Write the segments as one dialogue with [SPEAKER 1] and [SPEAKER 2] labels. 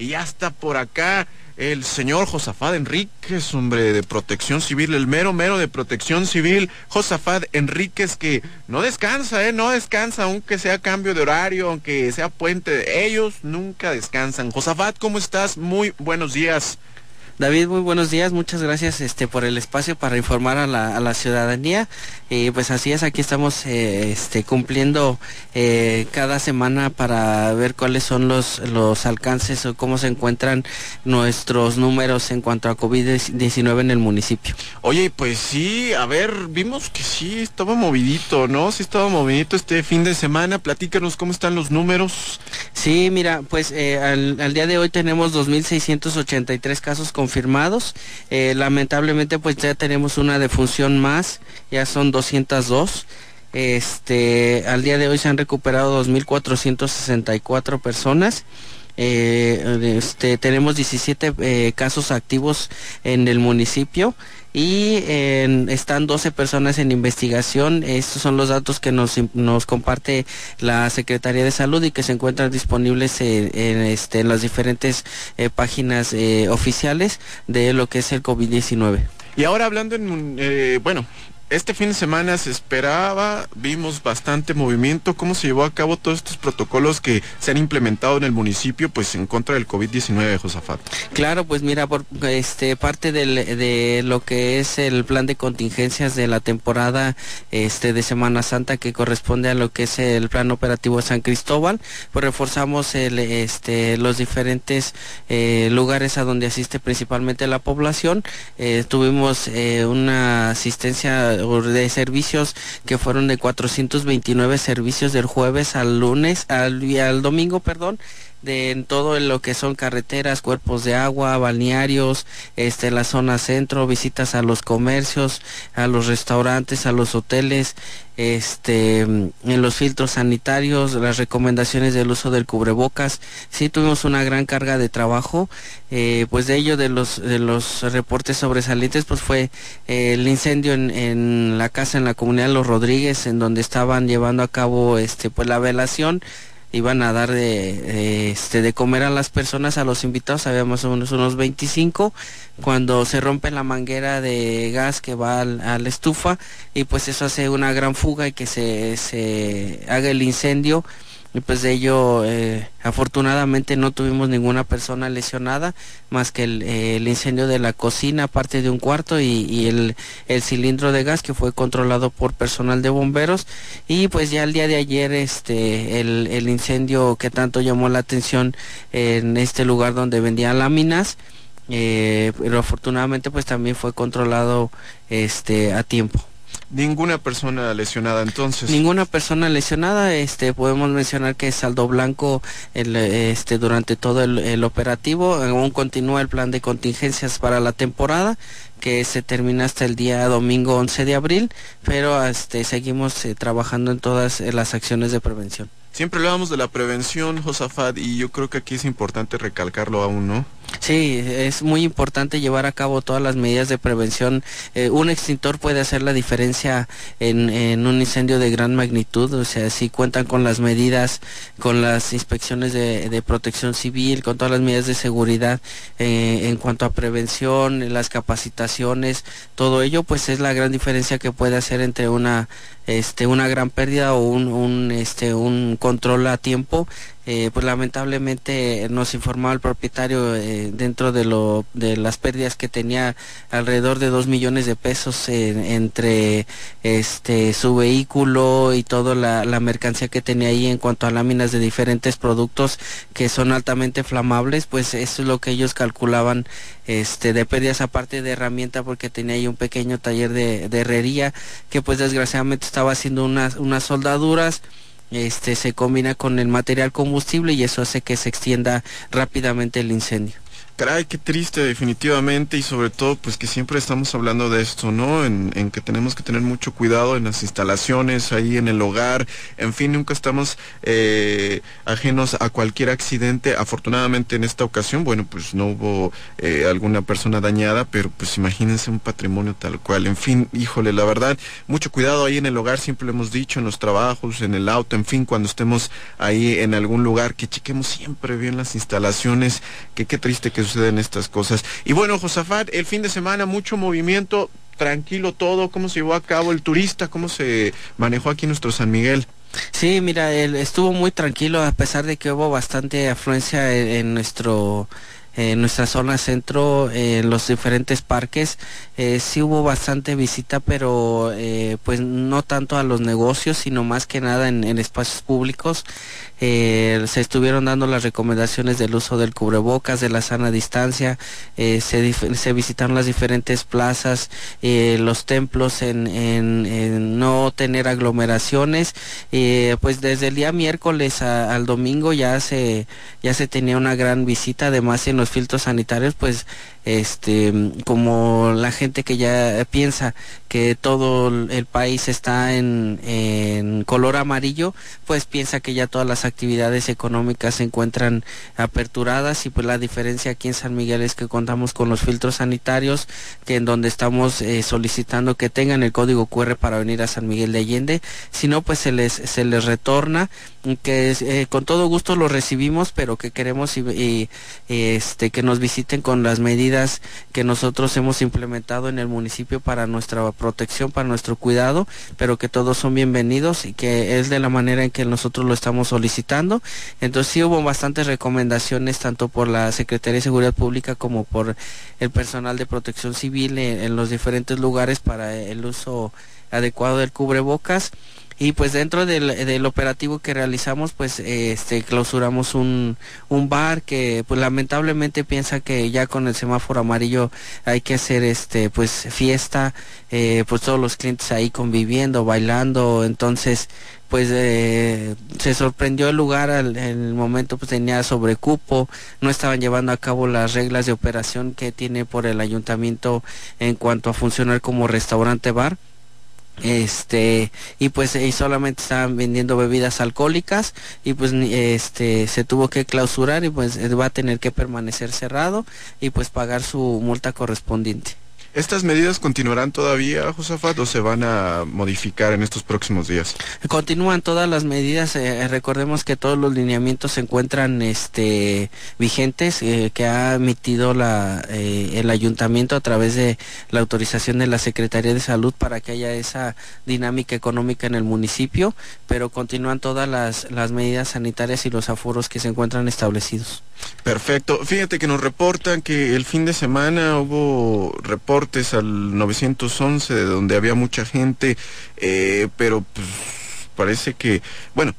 [SPEAKER 1] Y ya está por acá el señor Josafat Enríquez, hombre de protección civil, el mero mero de protección civil, Josafat Enríquez, que no descansa, ¿eh? No descansa, aunque sea cambio de horario, aunque sea puente, ellos nunca descansan. Josafat, ¿cómo estás? Muy buenos días.
[SPEAKER 2] David, muy buenos días, muchas gracias este, por el espacio para informar a la, ciudadanía. Y pues así es, aquí estamos eh, este, cumpliendo eh, cada semana para ver cuáles son los, los alcances o cómo se encuentran nuestros números en cuanto a COVID-19 en el municipio.
[SPEAKER 1] Oye, pues sí, a ver, vimos que sí, estaba movidito, ¿no? Sí estaba movidito este fin de semana. Platícanos cómo están los números.
[SPEAKER 2] Sí, mira, pues eh, al, día de hoy tenemos 2.683 casos con confirmados. Eh, lamentablemente pues ya tenemos una defunción más, ya son 202. Este, al día de hoy se han recuperado 2.464 personas. Eh, este, tenemos 17 eh, casos activos en el municipio y están 12 personas en investigación. Estos son los datos que nos, nos comparte la Secretaría de Salud y que se encuentran disponibles en, este, las diferentes eh, páginas oficiales de lo que es el COVID-19.
[SPEAKER 1] Y ahora hablando en, bueno, este fin de semana se esperaba, vimos bastante movimiento, cómo se llevó a cabo todos estos protocolos que se han implementado en el municipio, pues en contra del COVID-19, Josafat.
[SPEAKER 2] Claro, pues mira, por este parte de lo que es el plan de contingencias de la temporada este de Semana Santa que corresponde a lo que es el plan operativo San Cristóbal, pues reforzamos este los diferentes eh, lugares a donde asiste principalmente la población. Eh, tuvimos eh, una asistencia de servicios que fueron de 429 servicios del jueves al lunes, al, al domingo, perdón, de en todo lo que son carreteras, cuerpos de agua, balnearios, este la zona centro, visitas a los comercios, a los restaurantes, a los hoteles, este en los filtros sanitarios, las recomendaciones del uso del cubrebocas. Sí tuvimos una gran carga de trabajo, eh, pues de ello de los de los reportes sobresalientes, pues fue eh, el incendio en, en la casa en la comunidad Los Rodríguez, en donde estaban llevando a cabo este pues la velación iban a dar de, este, de comer a las personas, a los invitados, había más o menos unos 25, cuando se rompe la manguera de gas que va a la estufa y pues eso hace una gran fuga y que se, se haga el incendio y pues de ello eh, afortunadamente no tuvimos ninguna persona lesionada más que el, eh, el, incendio de la cocina parte de un cuarto y, el, cilindro de gas que fue controlado por personal de bomberos. Y pues ya el día de ayer este el, el incendio que tanto llamó la atención en este lugar donde vendían láminas eh, pero afortunadamente pues también fue controlado este a tiempo
[SPEAKER 1] Ninguna persona lesionada entonces.
[SPEAKER 2] Ninguna persona lesionada, este podemos mencionar que saldo blanco el, este durante todo el, el, operativo, aún continúa el plan de contingencias para la temporada que se termina hasta el día domingo 11 de abril, pero este seguimos eh, trabajando en todas eh, las acciones de prevención.
[SPEAKER 1] Siempre hablamos de la prevención, Josafat, y yo creo que aquí es importante recalcarlo aún, ¿no?
[SPEAKER 2] Sí, es muy importante llevar a cabo todas las medidas de prevención. Eh, un extintor puede hacer la diferencia en, un incendio de gran magnitud, o sea, si cuentan con las medidas, con las inspecciones de, protección civil, con todas las medidas de seguridad eh, en cuanto a prevención, las capacitaciones, todo ello, pues es la gran diferencia que puede hacer entre una este una gran pérdida o un este un control a tiempo eh, pues lamentablemente nos informaba el propietario eh, dentro de lo de las pérdidas que tenía alrededor de dos millones de pesos en, entre este su vehículo y toda la, la, mercancía que tenía ahí en cuanto a láminas de diferentes productos que son altamente flamables pues eso es lo que ellos calculaban este de pérdidas aparte de herramienta porque tenía ahí un pequeño taller de, de herrería que pues desgraciadamente estaba haciendo unas unas soldaduras este se combina con el material combustible y eso hace que se extienda rápidamente el incendio.
[SPEAKER 1] Caray, qué triste definitivamente y sobre todo pues que siempre estamos hablando de esto, ¿no? En, que tenemos que tener mucho cuidado en las instalaciones, ahí en el hogar, en fin, nunca estamos eh, ajenos a cualquier accidente. Afortunadamente en esta ocasión, bueno, pues no hubo eh, alguna persona dañada, pero pues imagínense un patrimonio tal cual. En fin, híjole, la verdad, mucho cuidado ahí en el hogar, siempre lo hemos dicho, en los trabajos, en el auto, en fin, cuando estemos ahí en algún lugar, que chequemos siempre bien las instalaciones, que qué triste que estas cosas. Y bueno, Josafat, el fin de semana mucho movimiento, tranquilo todo, cómo se llevó a cabo el turista, cómo se manejó aquí nuestro San Miguel.
[SPEAKER 2] Sí, mira, él estuvo muy tranquilo a pesar de que hubo bastante afluencia en nuestro en nuestra zona centro, en los diferentes parques, eh, sí hubo bastante visita, pero eh, pues no tanto a los negocios, sino más que nada en, espacios públicos. Eh, se estuvieron dando las recomendaciones del uso del cubrebocas, de la sana distancia, se, se, visitaron las diferentes plazas, los templos en, en, no tener aglomeraciones. pues desde el día miércoles al domingo ya se, ya se tenía una gran visita, además en los filtros sanitarios, pues este como la gente que ya piensa que todo el país está en, en, color amarillo pues piensa que ya todas las actividades económicas se encuentran aperturadas y pues la diferencia aquí en San Miguel es que contamos con los filtros sanitarios que en donde estamos eh, solicitando que tengan el código QR para venir a San Miguel de Allende. Si no pues se les se les retorna que eh, con todo gusto lo recibimos pero que queremos y, este que nos visiten con las medidas que nosotros hemos implementado en el municipio para nuestra protección, para nuestro cuidado, pero que todos son bienvenidos y que es de la manera en que nosotros lo estamos solicitando. Entonces sí hubo bastantes recomendaciones tanto por la Secretaría de Seguridad Pública como por el personal de protección civil en los diferentes lugares para el uso adecuado del cubrebocas y pues dentro del, operativo que realizamos pues este clausuramos un, un bar que pues lamentablemente piensa que ya con el semáforo amarillo hay que hacer este pues fiesta eh, pues todos los clientes ahí conviviendo bailando. Entonces pues eh, se sorprendió el lugar en el momento pues tenía sobrecupo no estaban llevando a cabo las reglas de operación que tiene por el ayuntamiento en cuanto a funcionar como restaurante bar este y pues y solamente estaban vendiendo bebidas alcohólicas y pues este se tuvo que clausurar y pues va a tener que permanecer cerrado y pues pagar su multa correspondiente.
[SPEAKER 1] ¿Estas medidas continuarán todavía, Josafat, o se van a modificar en estos próximos días?
[SPEAKER 2] Continúan todas las medidas. Eh, recordemos que todos los lineamientos se encuentran este, vigentes eh, que ha emitido la, eh, el ayuntamiento a través de la autorización de la Secretaría de Salud para que haya esa dinámica económica en el municipio, pero continúan todas las, las medidas sanitarias y los aforos que se encuentran establecidos.
[SPEAKER 1] Perfecto. Fíjate que nos reportan que el fin de semana hubo reportes al 911 de donde había mucha gente, eh, pero pues, parece que, bueno,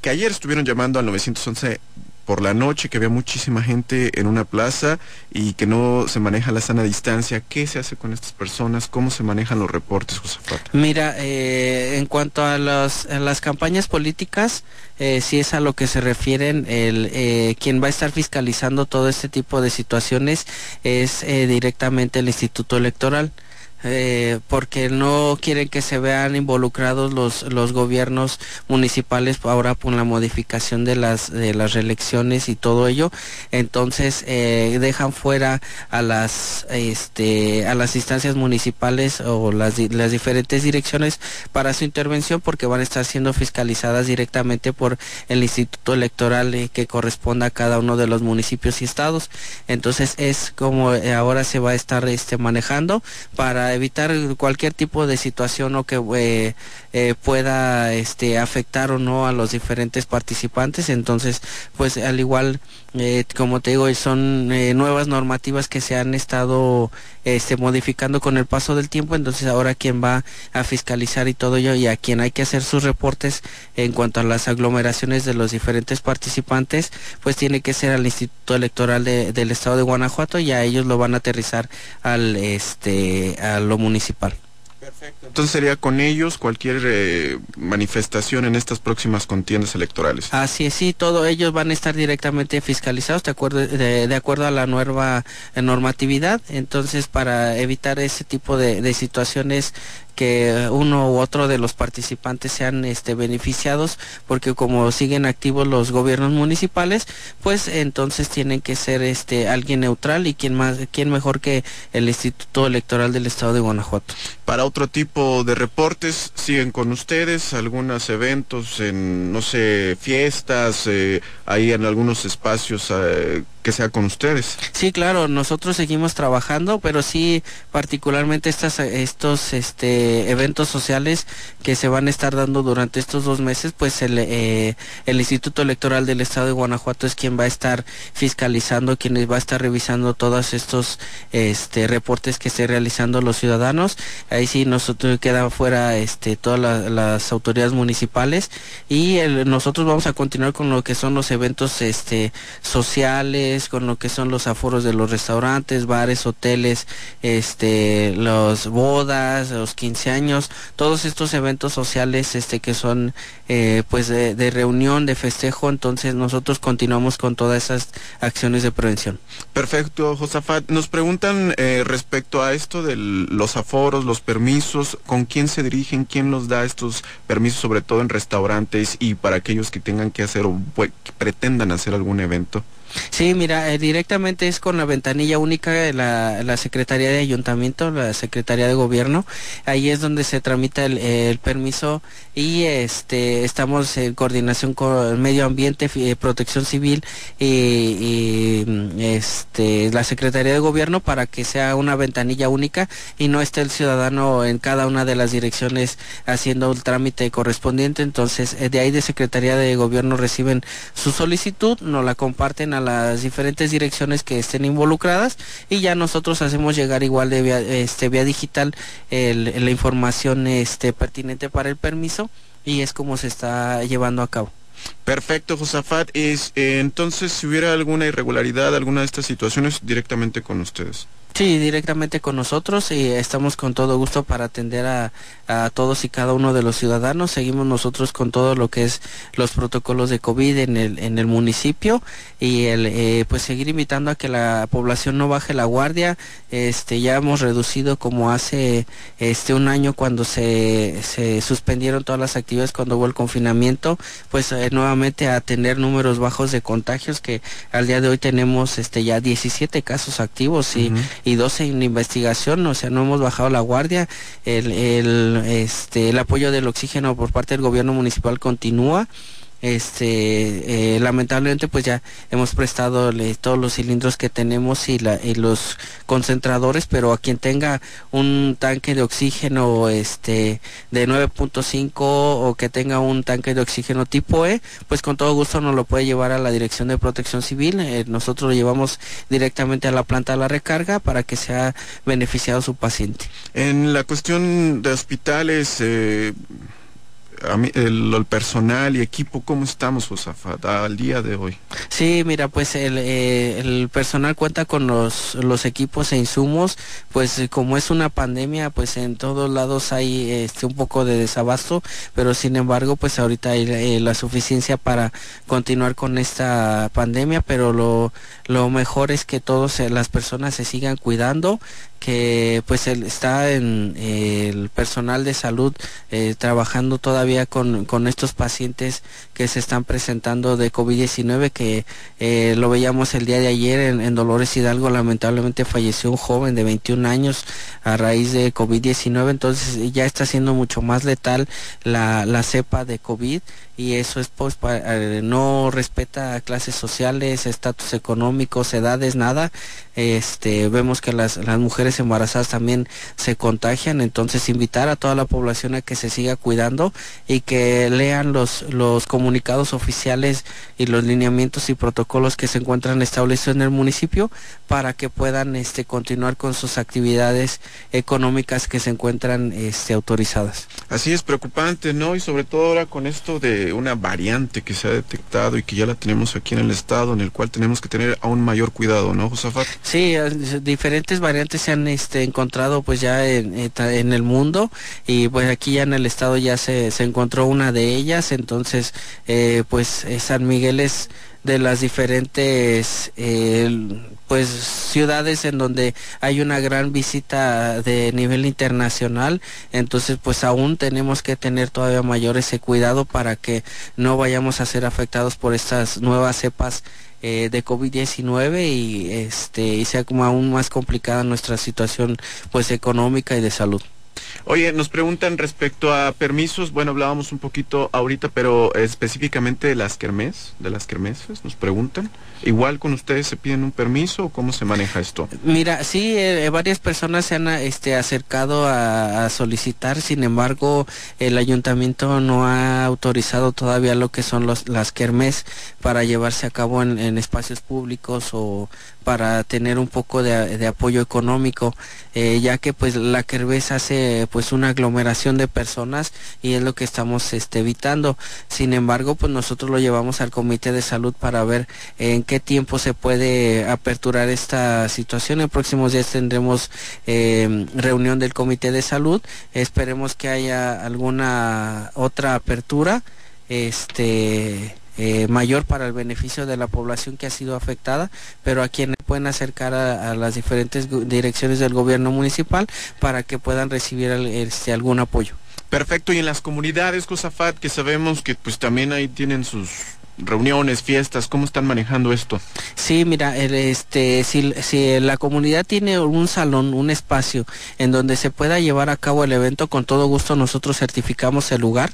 [SPEAKER 1] que ayer estuvieron llamando al 911 por la noche, que había muchísima gente en una plaza y que no se maneja la sana distancia. ¿Qué se hace con estas personas? ¿Cómo se manejan los reportes, Josafat?
[SPEAKER 2] Mira, eh, en cuanto a, las campañas políticas, eh, si es a lo que se refieren, el, eh, quien va a estar fiscalizando todo este tipo de situaciones es eh, directamente el Instituto Electoral. Eh, porque no quieren que se vean involucrados los, los gobiernos municipales ahora por la modificación de las, de las reelecciones y todo ello. Entonces eh, dejan fuera a las, este, a las instancias municipales o las, las diferentes direcciones para su intervención porque van a estar siendo fiscalizadas directamente por el Instituto Electoral eh, que corresponda a cada uno de los municipios y estados. Entonces es como ahora se va a estar este, manejando para evitar cualquier tipo de situación o que eh, eh, pueda este, afectar o no a los diferentes participantes. Entonces, pues al igual, eh, como te digo, son nuevas normativas que se han estado este, modificando con el paso del tiempo. Entonces, ahora quien va a fiscalizar y todo ello y a quien hay que hacer sus reportes en cuanto a las aglomeraciones de los diferentes participantes, pues tiene que ser al Instituto Electoral del Estado de Guanajuato y a ellos lo van a aterrizar al este a lo municipal.
[SPEAKER 1] Perfecto. Entonces sería con ellos cualquier eh, manifestación en estas próximas contiendas electorales.
[SPEAKER 2] Así es, sí, todos ellos van a estar directamente fiscalizados de acuerdo, de, acuerdo a la nueva eh, normatividad. Entonces, para evitar ese tipo de, de situaciones que uno u otro de los participantes sean este, beneficiados, porque como siguen activos los gobiernos municipales, pues entonces tienen que ser este alguien neutral y quién más, quién mejor que el Instituto Electoral del Estado de Guanajuato.
[SPEAKER 1] Para otro tipo de reportes, siguen con ustedes algunos eventos en, no sé, fiestas, eh, ahí en algunos espacios. Eh, que sea con ustedes.
[SPEAKER 2] Sí, claro, nosotros seguimos trabajando, pero sí particularmente estas, estos este, eventos sociales que se van a estar dando durante estos dos meses, pues el, eh, el Instituto Electoral del Estado de Guanajuato es quien va a estar fiscalizando, quien va a estar revisando todos estos este, reportes que estén realizando los ciudadanos. Ahí sí nosotros queda fuera este, todas las autoridades municipales y nosotros vamos a continuar con lo que son los eventos este, sociales, con lo que son los aforos de los restaurantes, bares, hoteles, este, los bodas, los 15 años, todos estos eventos sociales este, que son eh, pues de, reunión, de festejo, entonces nosotros continuamos con todas esas acciones de prevención.
[SPEAKER 1] Perfecto, Josafat. Nos preguntan eh, respecto a esto de los aforos, los permisos, ¿con quién se dirigen? ¿Quién los da estos permisos, sobre todo en restaurantes y para aquellos que tengan que hacer o pretendan hacer algún evento?
[SPEAKER 2] Sí, mira, eh, directamente es con la ventanilla única de la, Secretaría de Ayuntamiento, la Secretaría de Gobierno. Ahí es donde se tramita el, permiso y este estamos en coordinación con el Medio Ambiente, eh, Protección Civil y, este, la Secretaría de Gobierno para que sea una ventanilla única y no esté el ciudadano en cada una de las direcciones haciendo el trámite correspondiente. Entonces, eh, de ahí de Secretaría de Gobierno reciben su solicitud, nos la comparten a las diferentes direcciones que estén involucradas y ya nosotros hacemos llegar igual de vía, este, vía digital la información este, pertinente para el permiso y es como se está llevando a cabo.
[SPEAKER 1] Perfecto, Josafat. Es, eh, entonces, si hubiera alguna irregularidad, alguna de estas situaciones, directamente con ustedes.
[SPEAKER 2] Sí, directamente con nosotros y estamos con todo gusto para atender a, todos y cada uno de los ciudadanos. Seguimos nosotros con todo lo que es los protocolos de COVID en el, en el municipio y el, eh, pues seguir invitando a que la población no baje la guardia. Este, ya hemos reducido como hace este un año cuando se, se suspendieron todas las actividades cuando hubo el confinamiento, pues eh, nuevamente a tener números bajos de contagios que al día de hoy tenemos este ya 17 casos activos y y 12 en investigación, o sea, no hemos bajado la guardia, el, el, este, el apoyo del oxígeno por parte del gobierno municipal continúa este eh, lamentablemente pues ya hemos prestado todos los cilindros que tenemos y, la, los concentradores pero a quien tenga un tanque de oxígeno este de 9.5 o que tenga un tanque de oxígeno tipo E pues con todo gusto nos lo puede llevar a la dirección de protección civil. Eh, nosotros lo llevamos directamente a la planta de la recarga para que sea beneficiado su paciente.
[SPEAKER 1] En la cuestión de hospitales eh el, personal y equipo, ¿cómo estamos, Josafat, al día de hoy?
[SPEAKER 2] Sí, mira, pues el, eh, el personal cuenta con los, los equipos e insumos, pues eh, como es una pandemia, pues en todos lados hay este, un poco de desabasto, pero sin embargo, pues ahorita hay eh, la suficiencia para continuar con esta pandemia, pero lo, lo mejor es que todas las personas se sigan cuidando, que pues él está en el personal de salud eh, trabajando todavía con, con, estos pacientes que se están presentando de COVID-19 que eh, lo veíamos el día de ayer en, Dolores Hidalgo. Lamentablemente falleció un joven de 21 años a raíz de COVID-19 entonces ya está siendo mucho más letal la, la cepa de COVID y eso es pues eh, no respeta clases sociales, estatus económicos, edades, nada. Este, vemos que las, las mujeres embarazadas también se contagian, entonces invitar a toda la población a que se siga cuidando y que lean los, los comunicados comunicados oficiales y los lineamientos y protocolos que se encuentran establecidos en el municipio para que puedan este, continuar con sus actividades económicas que se encuentran este, autorizadas.
[SPEAKER 1] Así es preocupante, ¿no? Y sobre todo ahora con esto de una variante que se ha detectado y que ya la tenemos aquí en el estado, en el cual tenemos que tener aún mayor cuidado, ¿no, Josafat?
[SPEAKER 2] Sí, diferentes variantes se han este, encontrado pues ya en, en, el mundo y pues aquí ya en el estado ya se, se encontró una de ellas, entonces eh, pues eh, San Miguel es de las diferentes eh, pues ciudades en donde hay una gran visita de nivel internacional entonces pues aún tenemos que tener todavía mayor ese cuidado para que no vayamos a ser afectados por estas nuevas cepas de COVID-19 y este y sea como aún más complicada nuestra situación pues económica y de salud.
[SPEAKER 1] Oye, nos preguntan respecto a permisos, bueno, hablábamos un poquito ahorita, pero específicamente de las kermés, de las kermeses, nos preguntan. Igual con ustedes se piden un permiso o cómo se maneja esto?
[SPEAKER 2] Mira, sí, eh, varias personas se han este, acercado a, solicitar, sin embargo, el ayuntamiento no ha autorizado todavía lo que son los, las kermés para llevarse a cabo en espacios públicos o para tener un poco de, apoyo económico, eh, ya que pues la Kermés hace pues una aglomeración de personas y es lo que estamos este, evitando. Sin embargo, pues nosotros lo llevamos al Comité de Salud para ver en qué tiempo se puede aperturar esta situación. En próximos días tendremos eh, reunión del Comité de Salud. Esperemos que haya alguna otra apertura. Este eh, mayor para el beneficio de la población que ha sido afectada, pero a quienes pueden acercar a, las diferentes direcciones del gobierno municipal para que puedan recibir este, algún apoyo.
[SPEAKER 1] Perfecto, y en las comunidades, Josafat, que sabemos que pues también ahí tienen sus reuniones, fiestas, ¿cómo están manejando esto?
[SPEAKER 2] Sí, mira, este, si, la comunidad tiene un salón, un espacio en donde se pueda llevar a cabo el evento, con todo gusto nosotros certificamos el lugar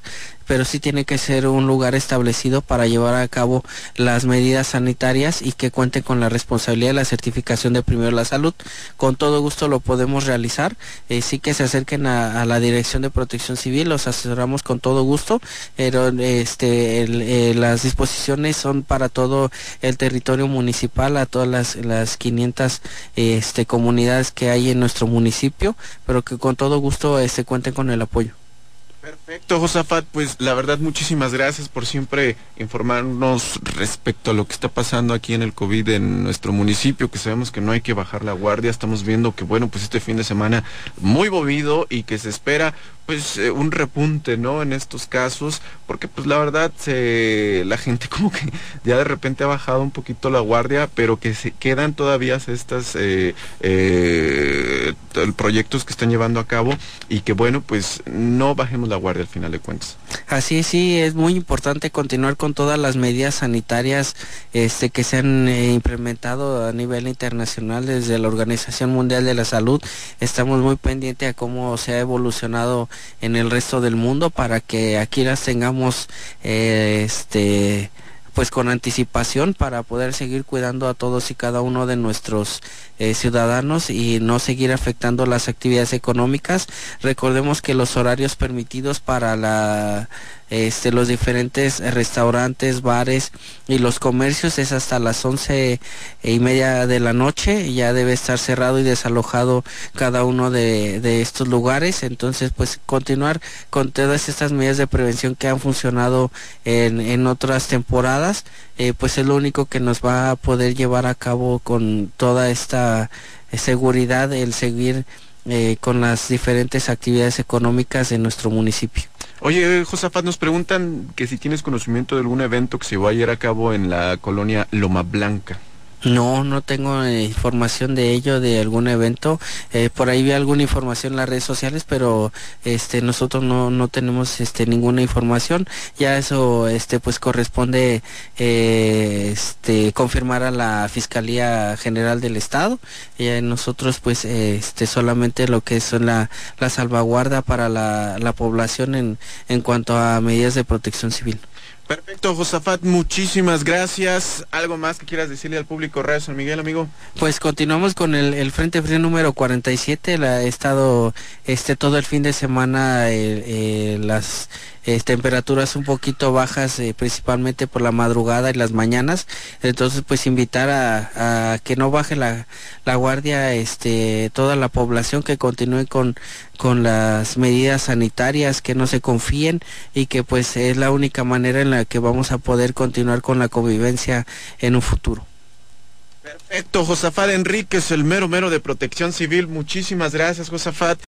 [SPEAKER 2] pero sí tiene que ser un lugar establecido para llevar a cabo las medidas sanitarias y que cuente con la responsabilidad de la certificación de primero la salud. Con todo gusto lo podemos realizar. Eh, sí que se acerquen a, la Dirección de Protección Civil, los asesoramos con todo gusto, pero este, eh, las disposiciones son para todo el territorio municipal, a todas las, las 500 este, comunidades que hay en nuestro municipio, pero que con todo gusto este, cuenten con el apoyo.
[SPEAKER 1] Perfecto, Josafat, pues la verdad muchísimas gracias por siempre informarnos respecto a lo que está pasando aquí en el COVID en nuestro municipio, que sabemos que no hay que bajar la guardia, estamos viendo que bueno, pues este fin de semana muy movido y que se espera pues eh, un repunte, ¿no? En estos casos, porque pues la verdad se, la gente como que ya de repente ha bajado un poquito la guardia, pero que se quedan todavía estas eh, eh, proyectos que están llevando a cabo y que bueno, pues no bajemos la guardia al final de cuentas.
[SPEAKER 2] Así es, sí, es muy importante continuar con todas las medidas sanitarias este, que se han implementado a nivel internacional desde la Organización Mundial de la Salud. Estamos muy pendientes a cómo se ha evolucionado en el resto del mundo para que aquí las tengamos eh, este pues con anticipación para poder seguir cuidando a todos y cada uno de nuestros eh, ciudadanos y no seguir afectando las actividades económicas. Recordemos que los horarios permitidos para la este, los diferentes restaurantes, bares y los comercios es hasta las once y media de la noche. Ya debe estar cerrado y desalojado cada uno de, estos lugares. Entonces, pues continuar con todas estas medidas de prevención que han funcionado en, otras temporadas, eh, pues es lo único que nos va a poder llevar a cabo con toda esta seguridad el seguir eh, con las diferentes actividades económicas de nuestro municipio.
[SPEAKER 1] Oye, Josafat, nos preguntan que si tienes conocimiento de algún evento que se va a llevar a cabo en la colonia Loma Blanca.
[SPEAKER 2] No, no tengo eh, información de ello, de algún evento. Eh, por ahí vi alguna información en las redes sociales, pero este nosotros no, no tenemos este ninguna información. Ya eso este pues corresponde eh, este confirmar a la Fiscalía General del Estado. Y nosotros pues este solamente lo que es la, la salvaguarda para la, la población en, en cuanto a medidas de protección civil.
[SPEAKER 1] Perfecto, Josafat, muchísimas gracias. ¿Algo más que quieras decirle al público Radio San Miguel, amigo?
[SPEAKER 2] Pues continuamos con el, Frente Frío número 47. La, he estado este todo el fin de semana eh, eh, las eh, temperaturas un poquito bajas, principalmente por la madrugada y las mañanas. Entonces, pues invitar a, que no baje la, la, guardia este, toda la población, que continúe con, con las medidas sanitarias, que no se confíen y que pues es la única manera en la que vamos a poder continuar con la convivencia en un futuro.
[SPEAKER 1] Perfecto, Josafat Enríquez, el mero mero de protección civil. Muchísimas gracias, Josafat.